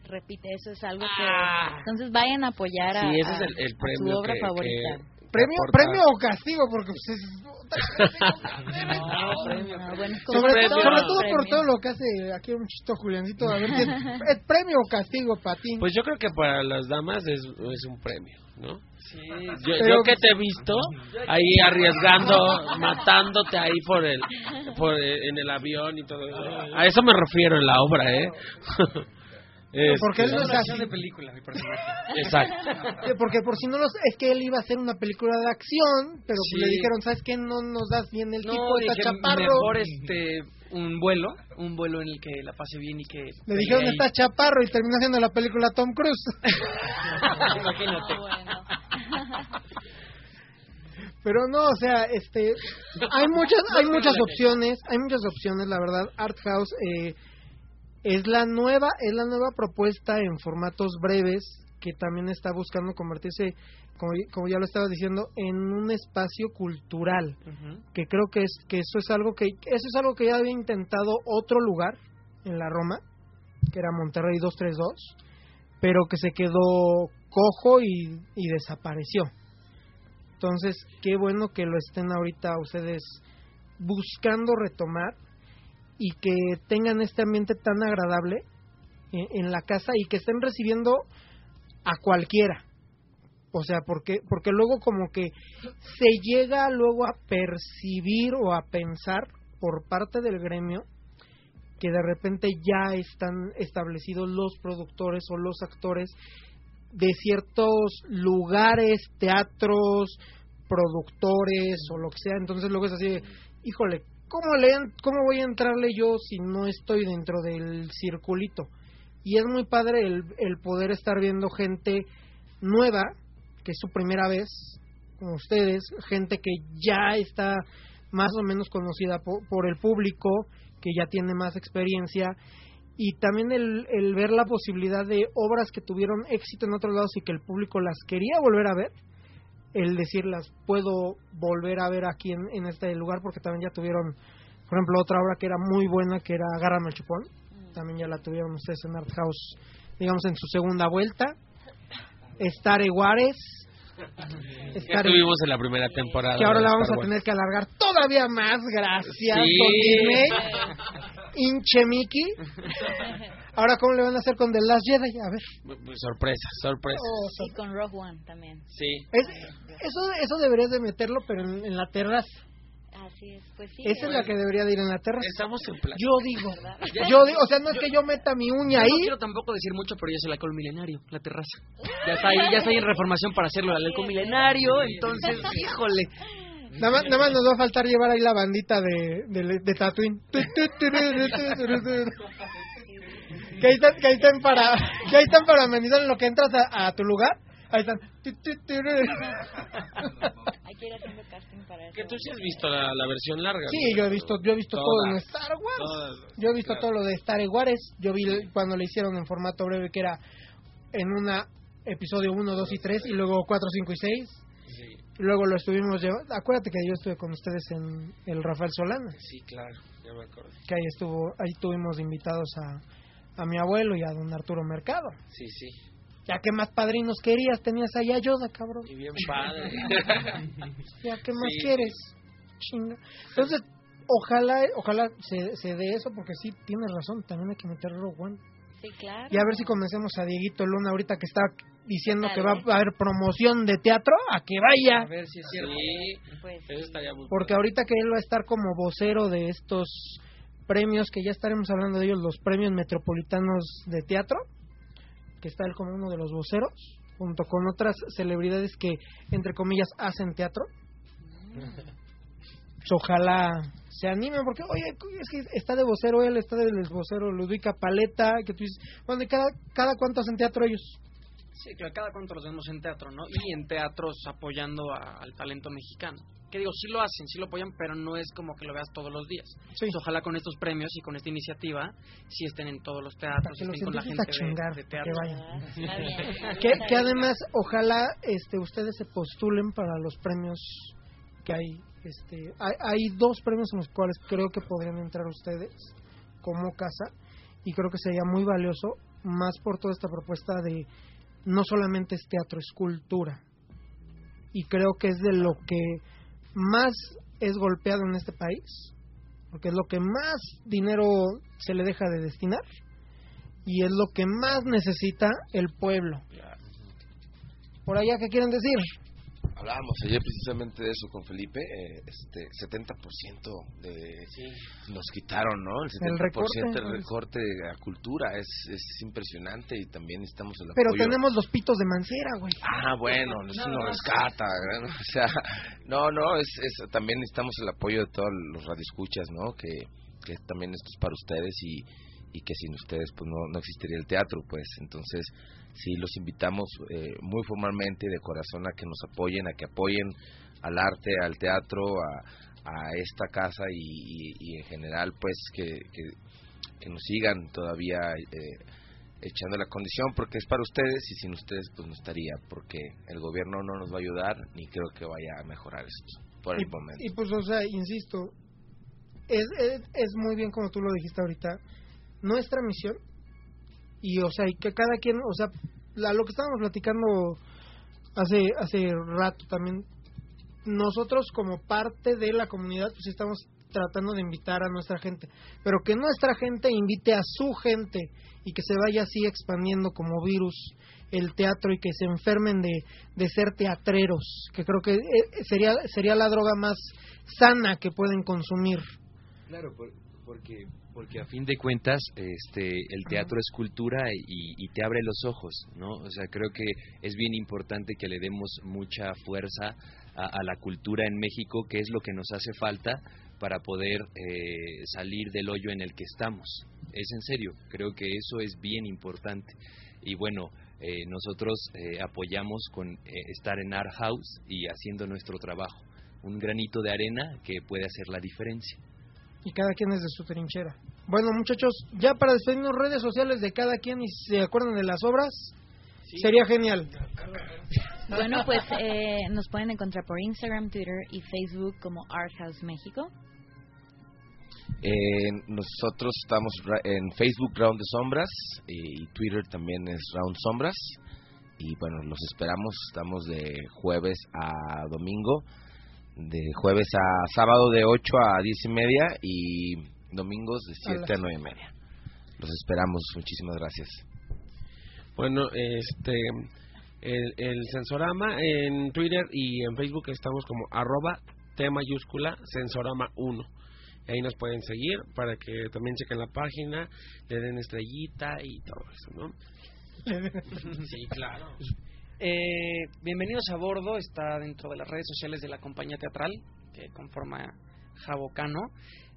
Repite, eso es algo que. Ah. Entonces vayan a apoyar a, Sí, ese es a- el, el a premio su obra que, favorita. que- Premio, aportar. premio o castigo, porque pues, es- premio. Ah, bueno, sobre, premio. todo- sobre todo por todo lo que hace aquí un chito Juliancito. A ver, ¿qué es, ¿es premio o castigo para ti? Pues yo creo que para las damas es, es un premio, ¿no? Yo, Pero- yo que te he visto ahí arriesgando, matándote ahí por el, por el- en el avión y todo eso. A eso me refiero en la obra, ¿eh? Porque él no es así. de película, mi personaje. Exacto. Porque por si no los... Es que él iba a hacer una película de acción, pero Sí. le dijeron, ¿sabes qué? No nos das bien el No, tipo, está chaparro. mejor este un vuelo, un vuelo en el que la pase bien y que Le dijeron, pelee está chaparro, y terminó haciendo la película Tom Cruise. Imagínate. Pero no, o sea, este, hay muchas, hay muchas opciones, hay muchas opciones, la verdad. Art House eh, es la nueva, es la nueva propuesta en formatos breves que también está buscando convertirse, como, como ya lo estaba diciendo, en un espacio cultural. Que creo que es, que eso es algo que, eso es algo que ya había intentado otro lugar en la Roma, que era Monterrey 232, pero que se quedó cojo y, y desapareció. Entonces, qué bueno que lo estén ahorita ustedes buscando retomar y que tengan este ambiente tan agradable en, la casa y que estén recibiendo a cualquiera. O sea, porque porque luego como que se llega luego a percibir o a pensar por parte del gremio que de repente ya están establecidos los productores o los actores de ciertos lugares, teatros, productores o lo que sea. Entonces luego es así, híjole, ¿cómo, le, ¿cómo voy a entrarle yo si no estoy dentro del circulito? Y es muy padre el, el poder estar viendo gente nueva, que es su primera vez, como ustedes, gente que ya está más o menos conocida po- por el público, que ya tiene más experiencia y también el ver la posibilidad de obras que tuvieron éxito en otros lados y que el público las quería volver a ver, el decirlas puedo volver a ver aquí en, en este lugar porque también ya tuvieron, por ejemplo, otra obra que era muy buena que era Agárrame el chupón, también ya la tuvieron ustedes en Art House, digamos en su segunda vuelta, Star Juárez, Ya Star estuvimos en la primera temporada. que ahora la vamos a tener que alargar todavía más, gracias, Sí. con Disney. Ahora, ¿cómo le van a hacer con The Last Jedi? A ver. Sorpresa, sorpresa. Oh, Y con Rogue One también. Sí. Es- eso, eso deberías de meterlo, pero en, en la terraza. Así es, pues sí. Esa es la que debería de ir en la terraza. Estamos en plan. Yo digo, yo digo, o sea, no es que yo meta mi uña Yo no ahí. quiero tampoco decir mucho, pero ya se la el milenario, la terraza. Ya está ahí, ya está ahí en reformación para hacerlo, la halcón milenario, entonces, híjole. Nada más, nada más nos va a faltar llevar ahí la bandita de, de, de Tatooine. Que ahí están, que ahí están para, que ahí están para amenizar en lo que entras a, a tu lugar. Ahí están. Hay que ir haciendo casting para eso. Que tú sí has visto la, la versión larga. Sí, yo he visto, yo he visto todo en. Star Wars. Todas. Yo he visto Claro. todo lo de Star Wars. Yo vi cuando le hicieron en formato breve que era en una episodio 1, 2 y 3 y luego 4, 5 y 6. Sí, Luego lo estuvimos llevando. Acuérdate que yo estuve con ustedes en el Rafael Solana. sí, claro, ya me acuerdo. Que ahí estuvo, ahí tuvimos invitados a, a mi abuelo y a don Arturo Mercado. Sí, sí. Ya que más padrinos querías, tenías allá Yoda, cabrón. Y bien padre. Ya que más Sí. quieres. Chinga. Entonces, ojalá, ojalá se, se dé eso, porque sí, tienes razón, también hay que meter Rogue One. Sí, claro. Y a ver si convencemos a Dieguito Luna ahorita que está diciendo Dale. que va a haber promoción de teatro, a que vaya. A ver si es cierto. Sí, Pues eso estaría muy Porque ahorita que él va a estar como vocero de estos premios, que ya estaremos hablando de ellos, los premios metropolitanos de teatro, que está él como uno de los voceros, junto con otras celebridades que, entre comillas, hacen teatro. Pues ojalá se animen, porque, oye, es que está de vocero él, está del vocero Ludwika Paleta, que tú dices, bueno, ¿y cada, cada cuánto hacen teatro ellos? Sí, claro, cada cuánto los vemos en teatro, ¿no? Y en teatros apoyando a- al talento mexicano. Que digo, sí lo hacen, sí lo apoyan, pero no es como que lo veas todos los días. Sí. Pues ojalá con estos premios y con esta iniciativa sí estén en todos los teatros, que los con la gente a de- chingar, de, que teatro. vayan. Ah, que, que además ojalá este ustedes se postulen para los premios que hay este hay, hay dos premios en los cuales creo que podrían entrar ustedes como casa y creo que sería muy valioso más por toda esta propuesta de no solamente es teatro es cultura y creo que es de lo que más es golpeado en este país, porque es lo que más dinero se le deja de destinar y es lo que más necesita el pueblo. Por allá, ¿qué quieren decir? Hablábamos ayer precisamente de eso con Felipe, eh, este 70% de nos quitaron, ¿no? El 70% El recorte, del ¿no? recorte de la cultura es, es impresionante y también necesitamos el Pero apoyo. tenemos los pitos de Mancera, güey. Ah, bueno, eso No, nos no. rescata, ¿no? o sea, no, no, es, es también necesitamos el apoyo de todos los radioescuchas, ¿no? Que, que también esto es para ustedes y, y que sin ustedes pues no, no existiría el teatro, pues entonces sí los invitamos eh, muy formalmente y de corazón a que nos apoyen, a que apoyen al arte, al teatro, a, a esta casa y, y- y en general pues que, que, que nos sigan todavía eh, echando la condición porque es para ustedes y sin ustedes pues no estaría porque el gobierno no nos va a ayudar ni creo que vaya a mejorar esto por el y, momento. y pues, o sea, insisto, es, es, es muy bien como tú lo dijiste ahorita, nuestra misión, y o sea, y que cada quien, o sea, la- lo que estábamos platicando hace, hace rato también, nosotros como parte de la comunidad, pues estamos tratando de invitar a nuestra gente, pero que nuestra gente invite a su gente y que se vaya así expandiendo como virus el teatro y que se enfermen de, de ser teatreros, que creo que eh, sería sería la droga más sana que pueden consumir. Claro, porque porque a fin de cuentas este el teatro es cultura y, y te abre los ojos, ¿no? O sea, creo que es bien importante que le demos mucha fuerza a, a la cultura en México, que es lo que nos hace falta para poder eh, salir del hoyo en el que estamos. Es en serio, creo que eso es bien importante. Y bueno, eh, nosotros eh, apoyamos con eh, estar en Art House y haciendo nuestro trabajo. Un granito de arena que puede hacer la diferencia. Y cada quien es de su trinchera. Bueno, muchachos, ya para despedirnos redes sociales de cada quien y si se acuerdan de las obras, sería genial. Bueno, pues eh, nos pueden encontrar por Instagram, Twitter y Facebook como Art House México. Eh, nosotros estamos ra- en Facebook Round de Sombras y Twitter también es Round Sombras y bueno, los esperamos, estamos de jueves a domingo, de jueves a sábado de 8 a 10 y media y domingos de A 7 a las 9 y media. Los esperamos, muchísimas gracias. Bueno, este el, el Sensorama en Twitter y en Facebook estamos como arroba T mayúscula Sensorama 1. Y ahí nos pueden seguir para que también chequen la página, le den estrellita y todo eso, ¿no? Sí, claro. Eh, bienvenidos a bordo, está dentro de las redes sociales de la compañía teatral que conforma Jabocano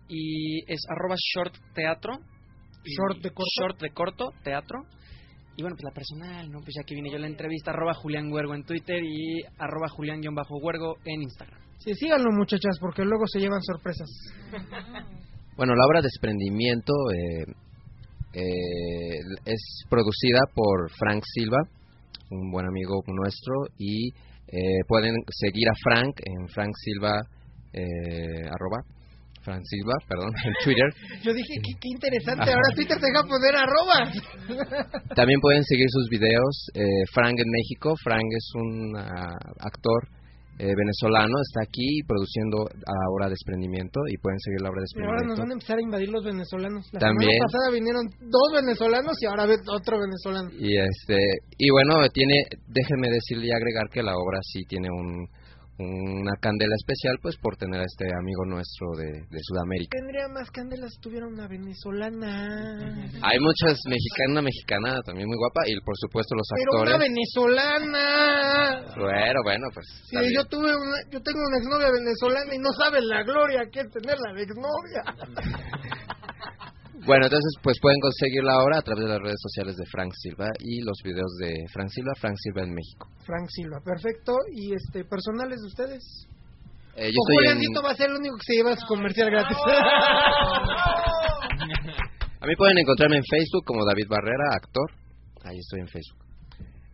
y es arroba short teatro. Short de corto. Short de corto, teatro. Y bueno, pues la personal, ¿no? Pues ya que vine yo a la entrevista, arroba Julián Huergo en Twitter y arroba Julián-Huergo en Instagram. Sí, síganlo muchachas, porque luego se llevan sorpresas. Bueno, la obra Desprendimiento eh, eh, es producida por Frank Silva, un buen amigo nuestro, y eh, pueden seguir a Frank en Frank Silva, eh, arroba, Frank Silva, perdón, en Twitter. Yo dije, qué, qué interesante, ahora Twitter te deja poner arrobas. También pueden seguir sus videos. eh, Frank en México. Frank es un ah, actor eh, venezolano. Está aquí produciendo ahora Desprendimiento y pueden seguir la obra Y ahora nos Desprendimiento. van a empezar a invadir los venezolanos. La También. semana pasada vinieron dos venezolanos y ahora otro venezolano. Y este y bueno, tiene déjenme decirle y agregar que la obra sí tiene un una candela especial pues por tener a este amigo nuestro de, de Sudamérica. Tendría más candelas si tuviera una venezolana. Hay muchas mexicanas, mexicana también muy guapa y por supuesto los Pero una actores. venezolana. Bueno, bueno, pues Sí, bien. yo tuve una, yo tengo una exnovia venezolana y no saben la gloria que es tenerla de exnovia. Bueno, entonces pues pueden conseguir la obra a través de las redes sociales de Frank Silva y los videos de Frank Silva, Frank Silva en México. Frank Silva, perfecto. ¿Y este personales de ustedes? Eh, yo o estoy en- va a ser el único que se lleva su comercial gratis. A mí pueden encontrarme en Facebook como David Barrera, actor. Ahí estoy en Facebook.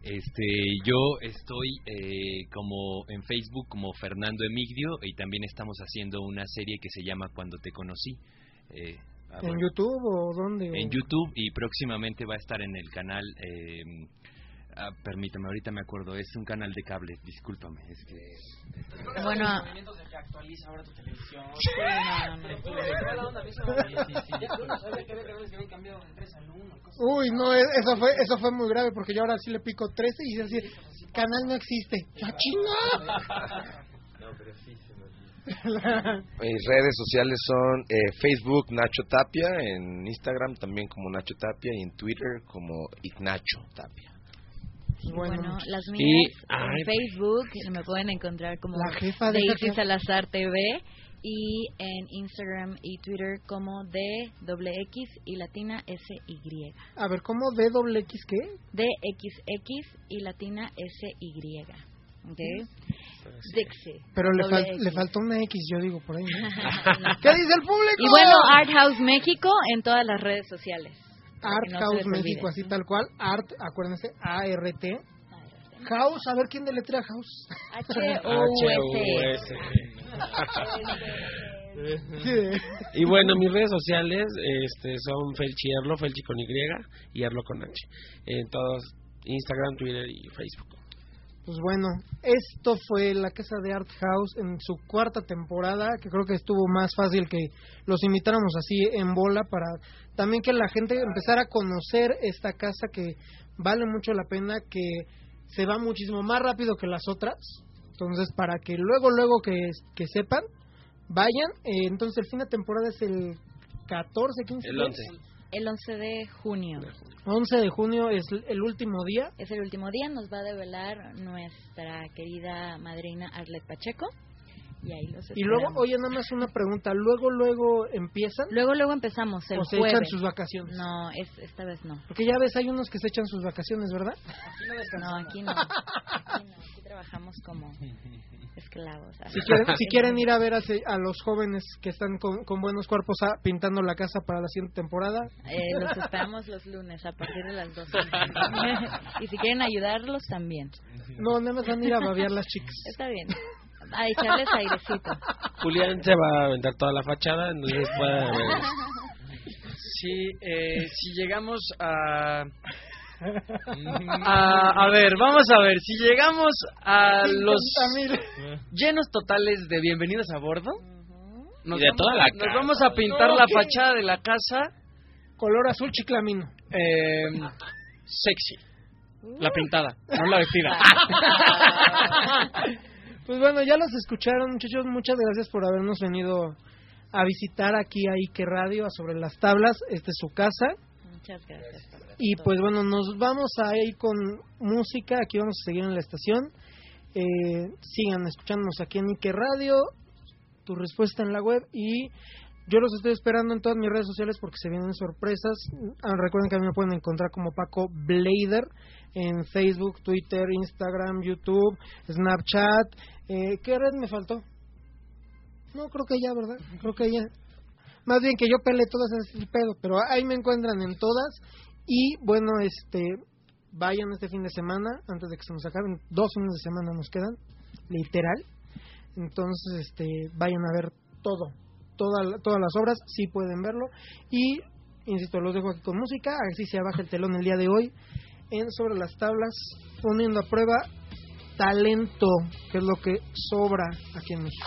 Este, yo estoy eh, como en Facebook como Fernando Emigdio y también estamos haciendo una serie que se llama Cuando te conocí. Eh, ah, ¿En bueno, YouTube o dónde? en YouTube y próximamente va a estar en el canal eh, Ah, permítame, ahorita me acuerdo, es un canal de cable, discúlpame. Es que... Bueno. actualiza ahora tu televisión. Uy, no, eso fue, eso fue muy grave porque yo ahora sí le pico 13 y dice canal no existe. ¡La chinga! Mis redes sociales son eh, Facebook Nacho Tapia, en Instagram también como Nacho Tapia y en Twitter como Ignacho Tapia. Bueno, las mías Y- en Facebook me pueden encontrar como La jefa de Daisy Salazar TV y en Instagram y Twitter como D doble X y latina S Y. A ver, ¿cómo D doble X qué? DXX y latina S Y. ¿Ok? Dixie. Pero le, fal- le faltó una X, yo digo por ahí. ¿no? No. ¿Qué dice el público? Y bueno, Art House México en todas las redes sociales. Art no House. México, así tal cual. Art, acuérdense, A-R-T. House, a ver quién deletrea House. H-O-U-S. Y bueno, mis redes sociales este, son Felchi Erlo, Felchi con Y y Erlo con H. En todos, Instagram, Twitter y Facebook. Pues bueno, esto fue la casa de Art House en su cuarta temporada, que creo que estuvo más fácil que los invitáramos así en bola para también que la gente empezara a conocer esta casa que vale mucho la pena, que se va muchísimo más rápido que las otras. Entonces, para que luego, luego que, que sepan, vayan. Eh, entonces, el fin de temporada es el 14, 15. El 11. El 11 de junio. 11 de junio es el último día. Es el último día, nos va a develar nuestra querida madrina Arlet Pacheco. Y ahí los Y luego, oye, nada más una pregunta. Luego, luego empiezan. Luego, luego empezamos el o se jueves. echan sus vacaciones. No, es, esta vez no. Porque ya ves, hay unos que se echan sus vacaciones, ¿verdad? No, aquí no. Aquí no. Aquí trabajamos como esclavos. Si quieren, si quieren ir a ver a, se- a los jóvenes que están con, con buenos cuerpos ah, pintando la casa para la siguiente temporada, Eh, los esperamos los lunes a partir de las 12. y si quieren ayudarlos también. no, nada más van a ir a babear las chicas. Está bien. A echarles airecito. Julián se va a aventar toda la fachada, entonces puede. Sí, eh, si llegamos a... a... A ver, vamos a ver, si llegamos a los 50,000. llenos totales de bienvenidos a bordo, nos, Y de vamos, toda la nos casa. vamos a pintar No, la ¿qué? fachada de la casa Color azul chiclamino. eh, sexy. La pintada, no la vestida. Pues bueno, ya los escucharon, muchachos. Muchas gracias por habernos venido a visitar aquí a Ike Radio, a Sobre las Tablas. Esta es su casa. Muchas gracias. por Y pues bueno, nos vamos a ir con música. Aquí vamos a seguir en la estación. Eh, sigan escuchándonos aquí en Ike Radio. Tu respuesta en la web. Y yo los estoy esperando en todas mis redes sociales porque se vienen sorpresas. Ah, recuerden que a mí me pueden encontrar como Paco Blader en Facebook, Twitter, Instagram, YouTube, Snapchat. Eh, ¿Qué red me faltó? No, creo que ya, ¿verdad? Creo que ya. Más bien que yo peleé todas ese pedo, pero ahí me encuentran en todas. Y bueno, este, vayan este fin de semana, antes de que se nos acaben, dos fines de semana nos quedan, literal. Entonces, este, vayan a ver todo, toda, todas las obras, sí pueden verlo. Y, insisto, los dejo aquí con música, así se abaja el telón el día de hoy, en Sobre las Tablas, poniendo a prueba talento, que es lo que sobra aquí en México.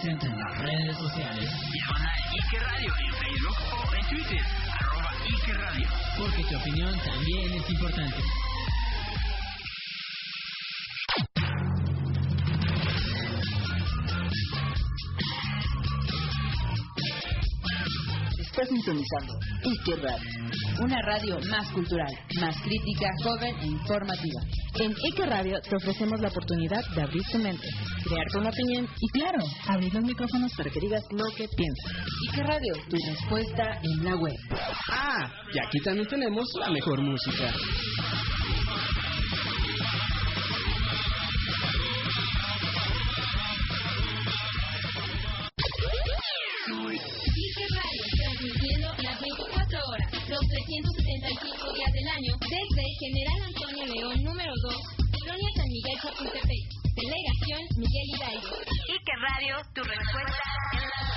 Presente en las redes sociales. Diagonal Ike Radio en Facebook o en Twitter, arroba Ike Radio. Porque tu opinión también es importante. Estás sintonizando Ike Radio. Una radio más cultural, más crítica, joven e informativa. En Ike Radio te ofrecemos la oportunidad de abrir tu mente, crearte una opinión y, claro, abrir los micrófonos para que digas lo que piensas. Ike Radio, tu respuesta en la web. Ah, y aquí también tenemos la mejor música. Ike Radio, transmitiendo las 24 horas, los 375 días del año, desde General Antonio León número 2, Colonia San Miguel Chapultepec, Delegación Miguel Hidalgo. Ike Radio, tu respuesta en la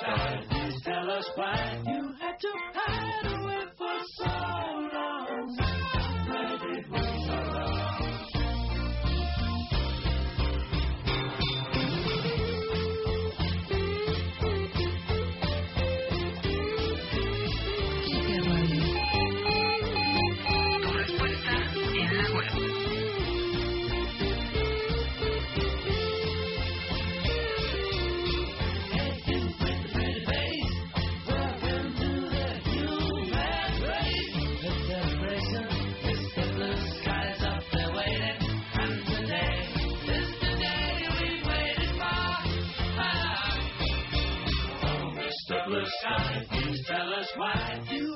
Sky, please tell us why. You had to hide Blue Sky, please tell us why you